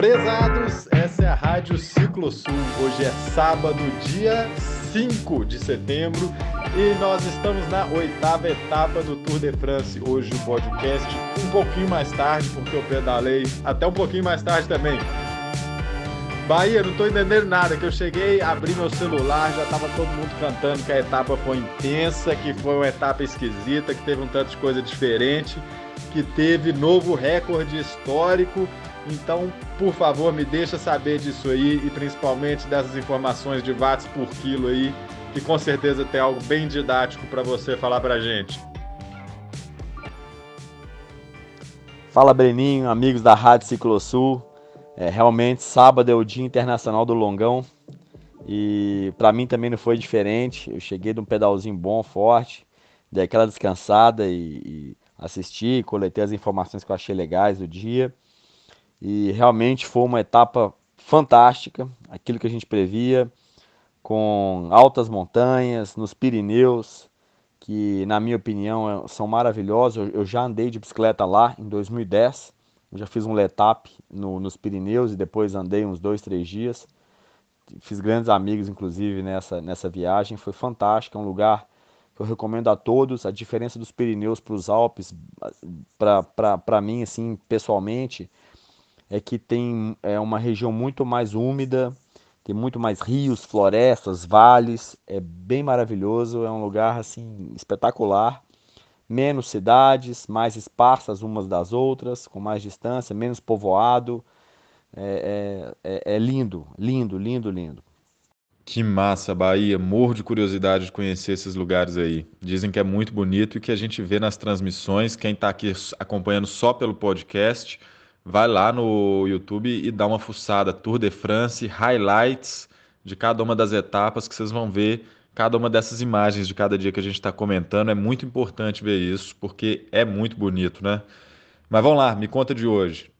Prezados, essa é a Rádio Ciclo Sul. Hoje é sábado, dia 5 de setembro, e nós estamos na oitava etapa do Tour de France. Hoje o podcast um pouquinho mais tarde, porque eu pedalei até um pouquinho mais tarde também. Bahia, não tô entendendo nada, que eu cheguei, abri meu celular, já tava todo mundo cantando que a etapa foi intensa, que foi uma etapa esquisita, que teve um tanto de coisa diferente, que teve novo recorde histórico. Então, por favor, me deixa saber disso aí e principalmente dessas informações de watts por quilo aí, que com certeza tem algo bem didático para você falar pra gente. Fala Breninho, amigos da Rádio Ciclosul. É, realmente, sábado é o Dia Internacional do Longão e para mim também não foi diferente. Eu cheguei de um pedalzinho bom, forte, dei aquela descansada e, e assisti, coletei as informações que eu achei legais do dia e realmente foi uma etapa fantástica, aquilo que a gente previa, com altas montanhas, nos Pirineus, que na minha opinião são maravilhosos. Eu já andei de bicicleta lá em 2010 eu já fiz um letap no, nos Pirineus e depois andei uns dois, três dias. Fiz grandes amigos, inclusive, nessa, nessa viagem. Foi fantástico, é um lugar que eu recomendo a todos. A diferença dos Pirineus para os Alpes, para mim, assim, pessoalmente, é que tem é uma região muito mais úmida, tem muito mais rios, florestas, vales. É bem maravilhoso, é um lugar, assim, espetacular menos cidades, mais esparsas umas das outras, com mais distância, menos povoado. É, é, é, é, lindo, lindo, lindo, lindo. Que massa, Bahia. Morro de curiosidade de conhecer esses lugares aí. Dizem que é muito bonito e que a gente vê nas transmissões. Quem está aqui acompanhando só pelo podcast, vai lá no YouTube e dá uma fuçada. Tour de France, highlights de cada uma das etapas que vocês vão ver cada uma dessas imagens de cada dia que a gente está comentando. É muito importante ver isso, porque é muito bonito, né? Mas vamos lá, me conta de hoje.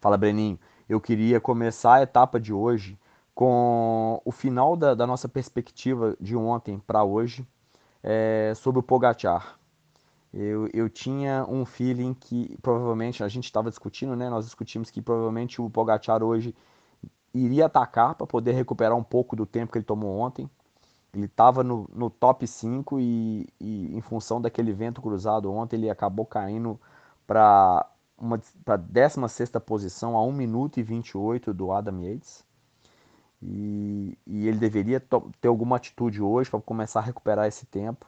Fala, Breninho. Eu queria começar a etapa de hoje com o final da, da nossa perspectiva de ontem para hoje é, sobre o Pogachar. Eu, eu tinha um feeling que provavelmente a gente estava discutindo, né? Nós discutimos que provavelmente o Pogachar hoje iria atacar para poder recuperar um pouco do tempo que ele tomou ontem. Ele estava no, no, top 5 e, e, em função daquele vento cruzado ontem, ele acabou caindo para a 16 posição, a 1 minuto e 28 do Adam Yates. E, e ele deveria ter alguma atitude hoje para começar a recuperar esse tempo.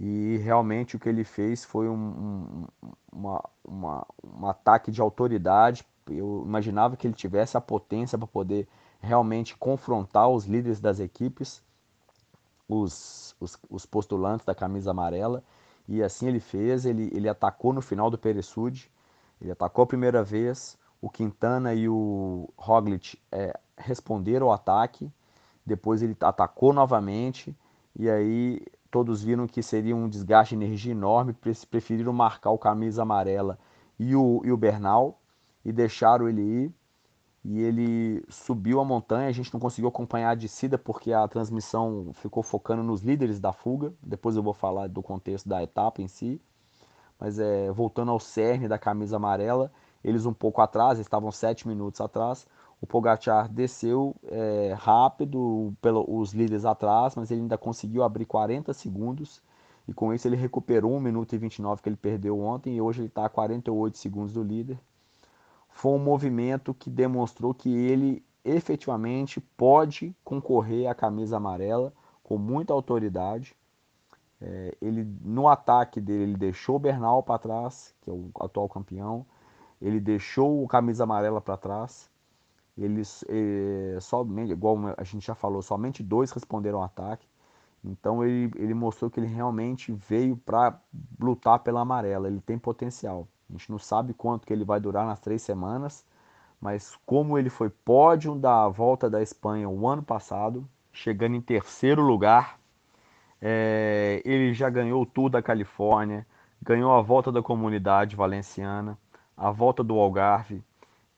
E realmente o que ele fez foi um, um, uma, uma, um ataque de autoridade eu imaginava que ele tivesse a potência para poder realmente confrontar os líderes das equipes, os, os, os, postulantes da camisa amarela, e assim ele fez. Ele, ele atacou no final do Peresud, ele atacou a primeira vez. O Quintana e o Roglic é, responderam ao ataque, depois ele atacou novamente, e aí todos viram que seria um desgaste de energia enorme, preferiram marcar o camisa amarela e o, e o Bernal, e deixaram ele ir. E ele subiu a montanha, a gente não conseguiu acompanhar a descida porque a transmissão ficou focando nos líderes da fuga. Depois eu vou falar do contexto da etapa em si. Mas é, voltando ao cerne da camisa amarela, eles um pouco atrás, estavam sete minutos atrás. O Pogacar desceu é, rápido pelos líderes atrás, mas ele ainda conseguiu abrir 40 segundos. E com isso ele recuperou 1 minuto e 29 que ele perdeu ontem. E hoje ele está a 48 segundos do líder foi um movimento que demonstrou que ele efetivamente pode concorrer à camisa amarela com muita autoridade. É, ele no ataque dele ele deixou o Bernal para trás, que é o atual campeão. Ele deixou o camisa amarela para trás. Eles é, somente, igual a gente já falou, somente dois responderam ao ataque. Então ele, ele mostrou que ele realmente veio para lutar pela amarela. Ele tem potencial. A gente não sabe quanto que ele vai durar nas três semanas, mas como ele foi pódio da volta da Espanha o ano passado, chegando em terceiro lugar, é, ele já ganhou o Tour da Califórnia, ganhou a volta da comunidade valenciana, a volta do Algarve,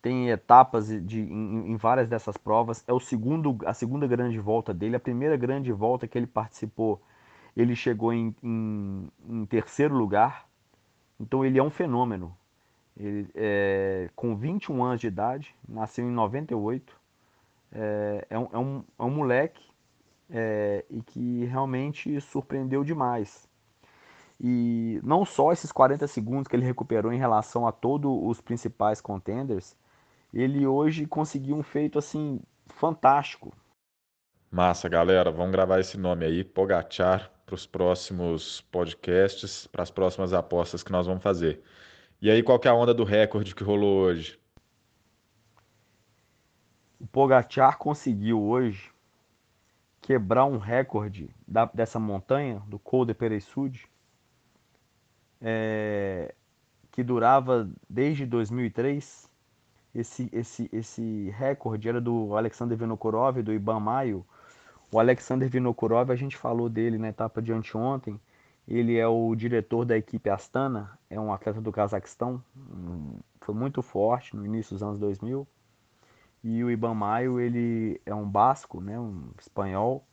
tem etapas de, em, em, várias dessas provas. É o segundo, a segunda grande volta dele. A primeira grande volta que ele participou, ele chegou em, em, em terceiro lugar. Então ele é um fenômeno. Ele, é, com 21 anos de idade, nasceu em 98. É, é, um, é, um, é um moleque é, e que realmente surpreendeu demais. E não só esses 40 segundos que ele recuperou em relação a todos os principais contenders, ele hoje conseguiu um feito assim fantástico. Massa, galera, vamos gravar esse nome aí, Pogachar, para os próximos podcasts, para as próximas apostas que nós vamos fazer. E aí, qual que é a onda do recorde que rolou hoje? O Pogachar conseguiu hoje quebrar um recorde da, dessa montanha, do Col de Pereisud, é, que durava desde 2003. Esse, esse, esse recorde era do Alexander Vinokurov, do Iban Maio. O Alexander Vinokurov, a gente falou dele na etapa de anteontem. Ele é o diretor da equipe Astana, é um atleta do Cazaquistão, foi muito forte no início dos anos 2000. E o Iban Maio, ele é um basco, né, um espanhol.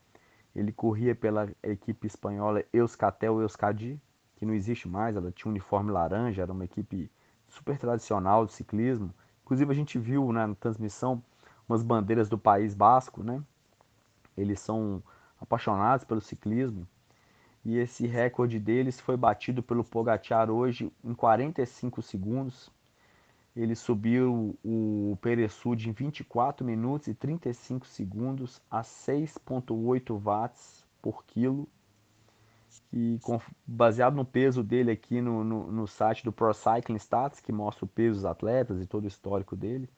Ele corria pela equipe espanhola Euskatel Euskadi, que não existe mais, ela tinha um uniforme laranja, era uma equipe super tradicional de ciclismo. Inclusive a gente viu né, na transmissão umas bandeiras do país basco, né? Eles são apaixonados pelo ciclismo. E esse recorde deles foi batido pelo Pogacar hoje em 45 segundos. Ele subiu o Peresud em 24 minutos e 35 segundos a 6,8 watts por quilo. E com, baseado no peso dele aqui no, no, no, site do Pro Cycling Stats, que mostra o peso dos atletas e todo o histórico dele,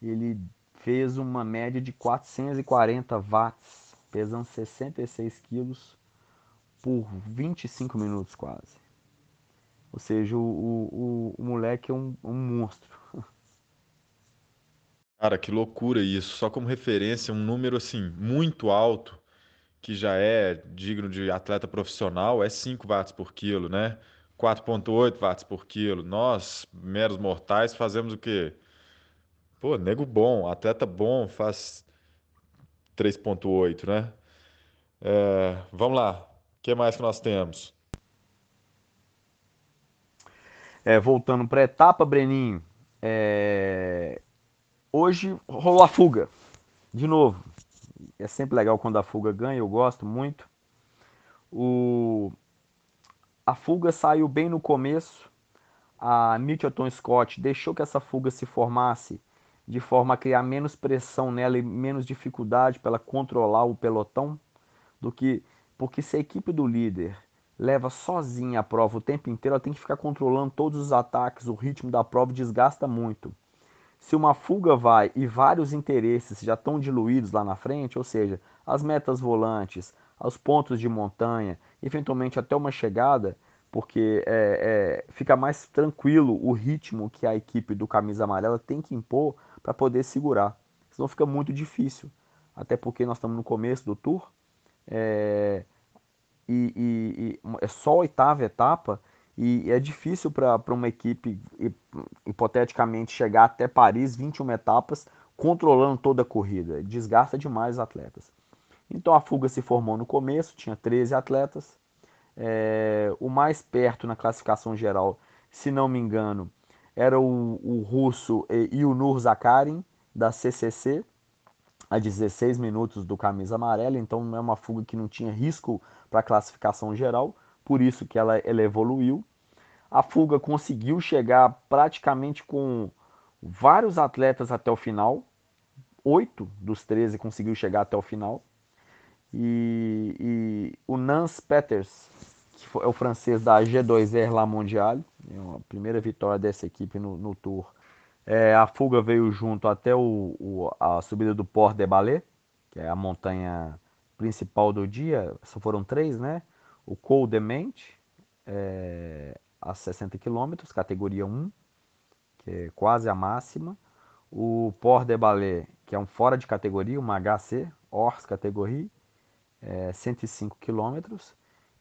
ele fez uma média de 440 watts, pesando 66 quilos por 25 minutos quase. Ou seja, o, o, o moleque é um, um monstro. Cara, que loucura isso. Só como referência, um número assim muito alto, que já é digno de atleta profissional, é 5 watts por quilo, né? 4,8 watts por quilo. Nós, meros mortais, fazemos o quê? Pô, nego bom, atleta bom faz 3,8, né? É, vamos lá. O que mais que nós temos? É, voltando para a etapa, Breninho. É... Hoje rolou a fuga. De novo. É sempre legal quando a fuga ganha, eu gosto muito. O... A fuga saiu bem no começo. A Mitchelton Scott deixou que essa fuga se formasse de forma a criar menos pressão nela e menos dificuldade para ela controlar o pelotão do que porque se a equipe do líder leva sozinha a prova o tempo inteiro, ela tem que ficar controlando todos os ataques, o ritmo da prova desgasta muito. Se uma fuga vai e vários interesses já estão diluídos lá na frente, ou seja, as metas volantes, os pontos de montanha, eventualmente até uma chegada, porque é, é, fica mais tranquilo o ritmo que a equipe do camisa amarela tem que impor para poder segurar. Senão fica muito difícil. Até porque nós estamos no começo do tour. É, e, e, e é só a oitava etapa e é difícil para uma equipe, hipoteticamente, chegar até Paris, 21 etapas, controlando toda a corrida. Desgasta demais os atletas. Então a fuga se formou no começo, tinha 13 atletas. É, o mais perto na classificação geral, se não me engano, era o, o russo Yunur Zakarin, da CCC, a 16 minutos do camisa amarela. Então é uma fuga que não tinha risco para a classificação geral, por isso que ela, ela evoluiu. A fuga conseguiu chegar praticamente com vários atletas até o final, oito dos 13 conseguiu chegar até o final. E, e o Nance Peters, que é o francês da G2R La Mondiale, é a primeira vitória dessa equipe no, no Tour. É, a fuga veio junto até o, o, a subida do Port de Ballet, que é a montanha principal do dia, só foram três, né? O Col de Mente, é, a 60 km, categoria 1, que é quase a máxima. O Port de Ballet, que é um fora de categoria, uma HC, Ors categoria, é, 105 km.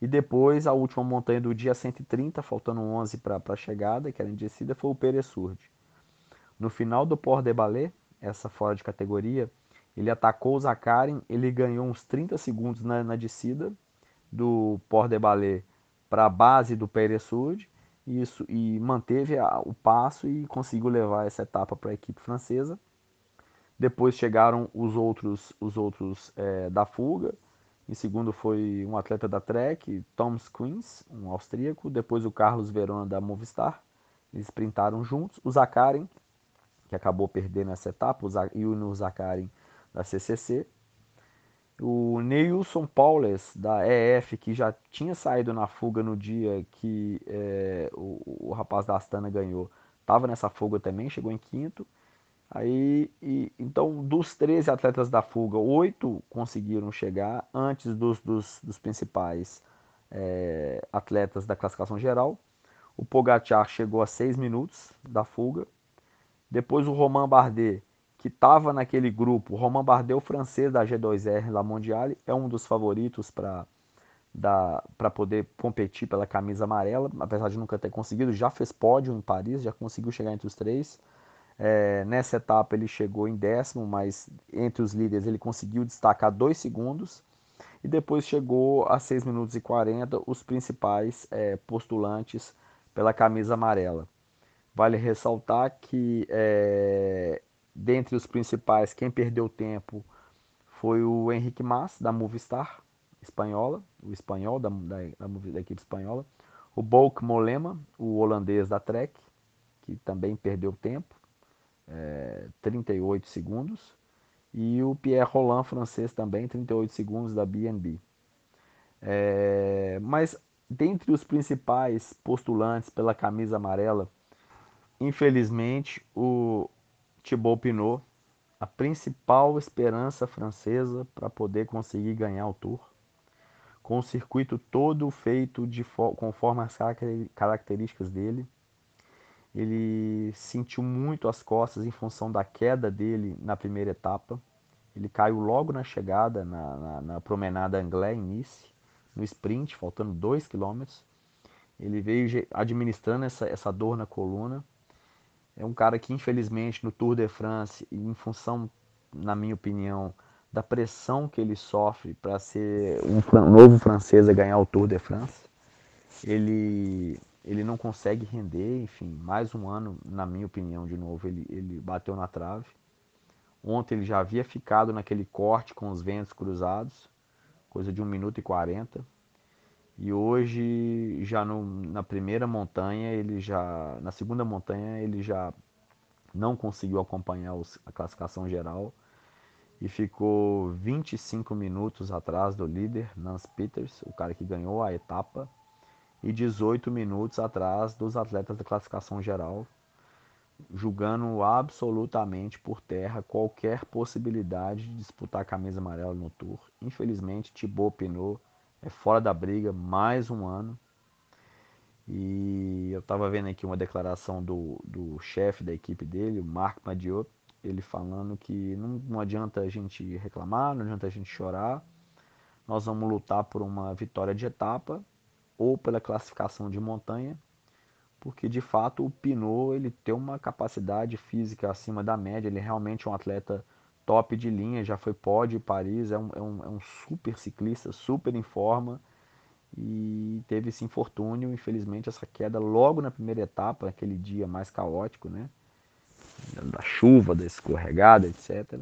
E depois a última montanha do dia 130, faltando 11 para a chegada, que era em descida, foi o Peresurde. No final do Port de Ballet, essa fora de categoria, ele atacou o Zakarin, ele ganhou uns 30 segundos na, na descida do Port de Ballet para a base do Peresud isso e manteve a, o passo e conseguiu levar essa etapa para a equipe francesa. Depois chegaram os outros, os outros é, da fuga. Em segundo foi um atleta da Trek, Thomas Queens, um austríaco. Depois o Carlos Verona da Movistar. Eles sprintaram juntos. O Zakarin, que acabou perdendo essa etapa, e o Zakarin da CCC. O Neilson Paules, da EF, que já tinha saído na fuga no dia que é, o, o, rapaz da Astana ganhou, estava nessa fuga também, chegou em quinto. Aí, e, então, dos 13 atletas da fuga, oito conseguiram chegar antes dos, dos, dos principais é, atletas da classificação geral. O Pogacar chegou a 6 minutos da fuga. Depois o Romain Bardet que estava naquele grupo. O Romain Bardet, o francês da G2R La Mondiale, é um dos favoritos para para poder competir pela camisa amarela, apesar de nunca ter conseguido, já fez pódio em Paris, já conseguiu chegar entre os três. É, nessa etapa ele chegou em décimo, mas entre os líderes ele conseguiu destacar dois segundos. E depois chegou a 6 minutos e 40 os principais é, postulantes pela camisa amarela. Vale ressaltar que é, Dentre os principais, quem perdeu tempo foi o Henrique Mas, da Movistar espanhola, o espanhol da, da, da, da equipe espanhola. O Bouk Molema, o holandês da Trek, que também perdeu tempo, é, 38 segundos. E o Pierre Roland, francês também, 38 segundos da BNB. É, mas dentre os principais postulantes pela camisa amarela, infelizmente, o, Thibaut Pinot, a principal esperança francesa para poder conseguir ganhar o Tour, com o circuito todo feito de conforme as características dele. Ele sentiu muito as costas em função da queda dele na primeira etapa. Ele caiu logo na chegada, na, na, na promenada Anglais em Nice, no sprint, faltando 2 km. Ele veio administrando essa, essa dor na coluna é um cara que, infelizmente, no Tour de France, em função, na minha opinião, da pressão que ele sofre para ser um novo francês a ganhar o Tour de France, ele, ele não consegue render. Enfim, mais um ano, na minha opinião, de novo, ele, ele bateu na trave. Ontem ele já havia ficado naquele corte com os ventos cruzados, coisa de 1 minuto e 40. E hoje, já no, na primeira montanha, ele já. Na segunda montanha, ele já não conseguiu acompanhar os, a classificação geral e ficou 25 minutos atrás do líder, Nance Peters, o cara que ganhou a etapa, e 18 minutos atrás dos atletas da classificação geral, julgando absolutamente por terra qualquer possibilidade de disputar a camisa amarela no Tour. Infelizmente, Thibaut Pinot é fora da briga mais um ano. E eu estava vendo aqui uma declaração do, do chefe da equipe dele, o Marc Madiot, ele falando que não, não adianta a gente reclamar, não adianta a gente chorar, nós vamos lutar por uma vitória de etapa ou pela classificação de montanha, porque de fato o Pinot ele tem uma capacidade física acima da média, ele é realmente um atleta top de linha, já foi pódio Paris, é um, é um, é um super ciclista, super em forma e teve esse infortúnio, infelizmente, essa queda logo na primeira etapa, aquele dia mais caótico, né? Da chuva, da escorregada, etc.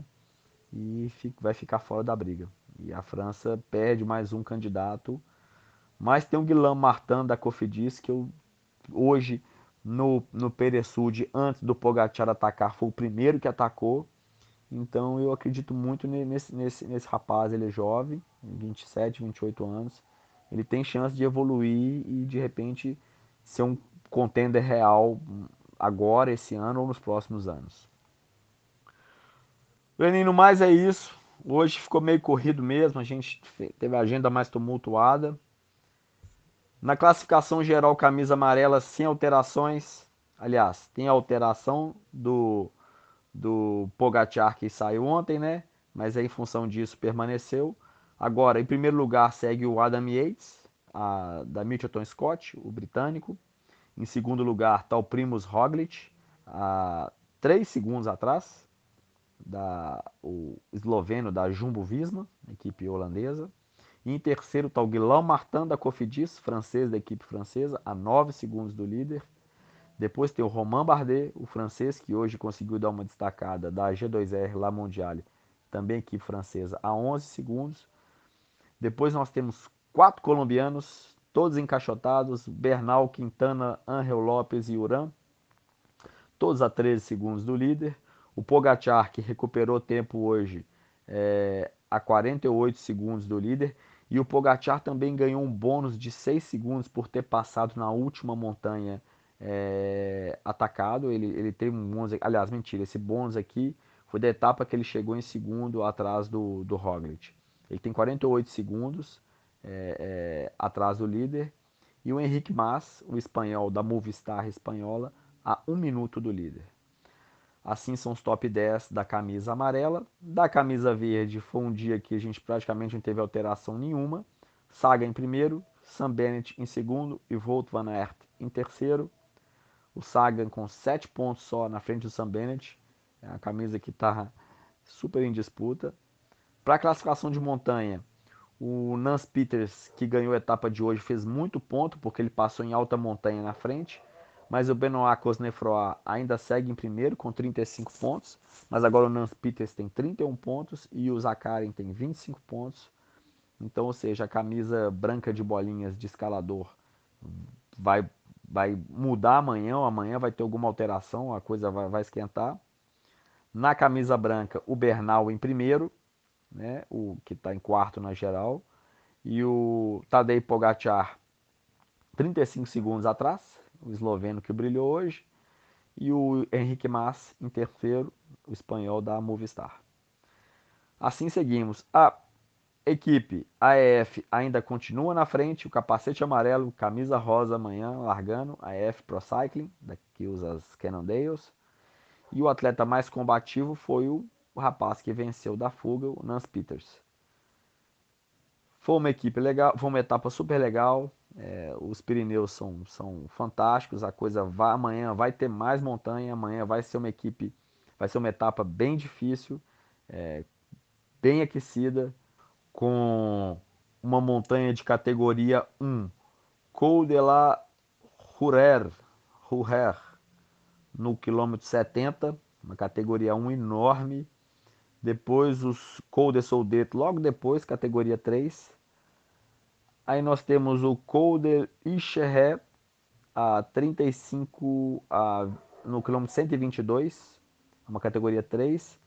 E vai ficar fora da briga. E a França perde mais um candidato. Mas tem o Guilherme Martin da Cofidis, que eu, hoje no, no Peresud, antes do Pogacar atacar, foi o primeiro que atacou então eu acredito muito nesse, nesse, nesse rapaz, ele é jovem, 27, 28 anos. Ele tem chance de evoluir e de repente ser um contender real agora, esse ano ou nos próximos anos. Lenino, mais é isso. Hoje ficou meio corrido mesmo, a gente teve a agenda mais tumultuada. Na classificação geral, camisa amarela sem alterações. Aliás, tem alteração do do Pogacar que saiu ontem, né? Mas aí, em função disso permaneceu. Agora, em primeiro lugar, segue o Adam Yates, a, da Mitchelton Scott, o britânico. Em segundo lugar está o Primus Roglic, a três segundos atrás, da, o esloveno da Jumbo Visma, equipe holandesa. E em terceiro está o Guilherme Martin da Cofidis, francês da equipe francesa, a 9 segundos do líder. Depois tem o Romain Bardet, o francês, que hoje conseguiu dar uma destacada da G2R La Mondiale, também equipe francesa, a 11 segundos. Depois nós temos quatro colombianos, todos encaixotados, Bernal, Quintana, Angel Lopes e Uran, todos a 13 segundos do líder. O Pogacar, que recuperou tempo hoje, é, a 48 segundos do líder. E o Pogacar também ganhou um bônus de 6 segundos por ter passado na última montanha é, atacado. Ele, ele teve um bônus. Aliás, mentira, esse bônus aqui foi da etapa que ele chegou em segundo atrás do, do Roglic. Ele tem 48 segundos é, é, atrás do líder. E o Henrique Mas, o espanhol da Movistar espanhola, a um minuto do líder. Assim são os top 10 da camisa amarela. Da camisa verde foi um dia que a gente praticamente não teve alteração nenhuma. Saga em primeiro, Sam Bennett em segundo e Volt Van Aert em terceiro. O Sagan com 7 pontos só na frente do Sam Bennett. É a camisa que está super em disputa. Para a classificação de montanha, o Nance Peters, que ganhou a etapa de hoje, fez muito ponto porque ele passou em alta montanha na frente mas o Benoit Cosnefroy ainda segue em primeiro com 35 pontos, mas agora o Nance Peters tem 31 pontos e o Zakarin tem 25 pontos. Então, ou seja, a camisa branca de bolinhas de escalador vai, vai mudar amanhã, ou amanhã vai ter alguma alteração, a coisa vai, vai esquentar. Na camisa branca, o Bernal em primeiro, né, o que está em quarto na geral, e o Tadej Pogacar 35 segundos atrás, o esloveno que brilhou hoje, e o Henrique Mas em terceiro, o espanhol da Movistar. Assim seguimos. A equipe AEF ainda continua na frente, o capacete amarelo, camisa rosa amanhã, largando, AEF Pro Cycling, que usa as Cannondales. E o atleta mais combativo foi o, rapaz que venceu da fuga, o Nance Peters. Foi uma equipe legal, foi uma etapa super legal. É, os Pirineus são, são fantásticos. A coisa vai amanhã vai ter mais montanha. Amanhã vai ser uma equipe, vai ser uma etapa bem difícil, é, bem aquecida, com uma montanha de categoria 1, Col de la Rurer, Rurer no quilômetro 70, uma categoria 1 enorme. Depois os Col de Soldeto, logo depois, categoria 3, Aí nós temos o Colder Isheré a 35 a, no quilômetro 122, uma categoria 3.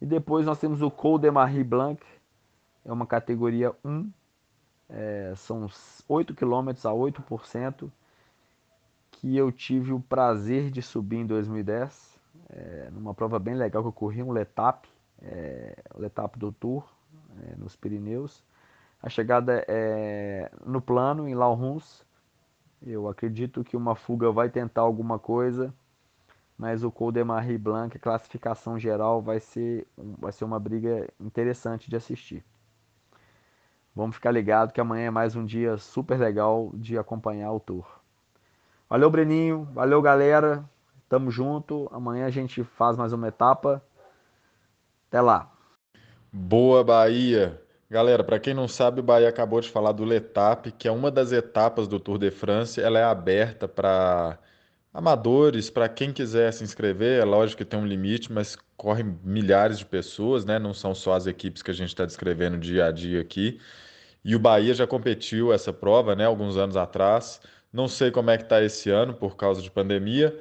E depois nós temos o Col de Marie Blanc, é uma categoria 1, é, são 8 quilômetros a 8%, que eu tive o prazer de subir em 2010, é, numa prova bem legal que eu corri, um Letap, é, Letap do Tour, é, nos Pirineus. A chegada é no plano, em Lauruns. Eu acredito que uma fuga vai tentar alguma coisa, mas o Col de Marie Blanc, a classificação geral, vai ser, vai ser uma briga interessante de assistir. Vamos ficar ligado que amanhã é mais um dia super legal de acompanhar o tour. Valeu, Breninho. Valeu, galera. Tamo junto. Amanhã a gente faz mais uma etapa. Até lá. Boa, Bahia. Galera, para quem não sabe, o Bahia acabou de falar do Letap, que é uma das etapas do Tour de France. Ela é aberta para amadores, para quem quiser se inscrever. É lógico que tem um limite, mas correm milhares de pessoas, né? Não são só as equipes que a gente está descrevendo dia a dia aqui. E o Bahia já competiu essa prova, né? Alguns anos atrás. Não sei como é que está esse ano por causa de pandemia,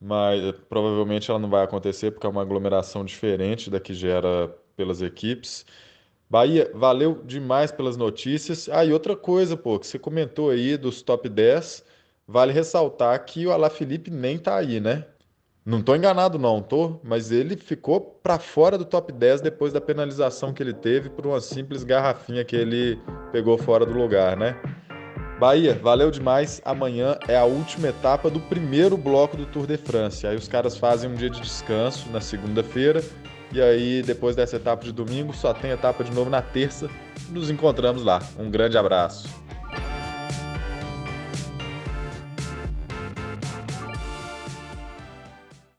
mas eh, provavelmente ela não vai acontecer porque é uma aglomeração diferente da que gera pelas equipes. Bahia, valeu demais pelas notícias. Ah, e outra coisa, pô, que você comentou aí dos top 10, vale ressaltar que o Alaphilippe nem tá aí, né? Não tô enganado não, tô, mas ele ficou para fora do top 10 depois da penalização que ele teve por uma simples garrafinha que ele pegou fora do lugar, né? Bahia, valeu demais. Amanhã é a última etapa do primeiro bloco do Tour de France. Aí os caras fazem um dia de descanso na segunda-feira e aí, depois dessa etapa de domingo, só tem etapa de novo na terça. Nos encontramos lá. Um grande abraço.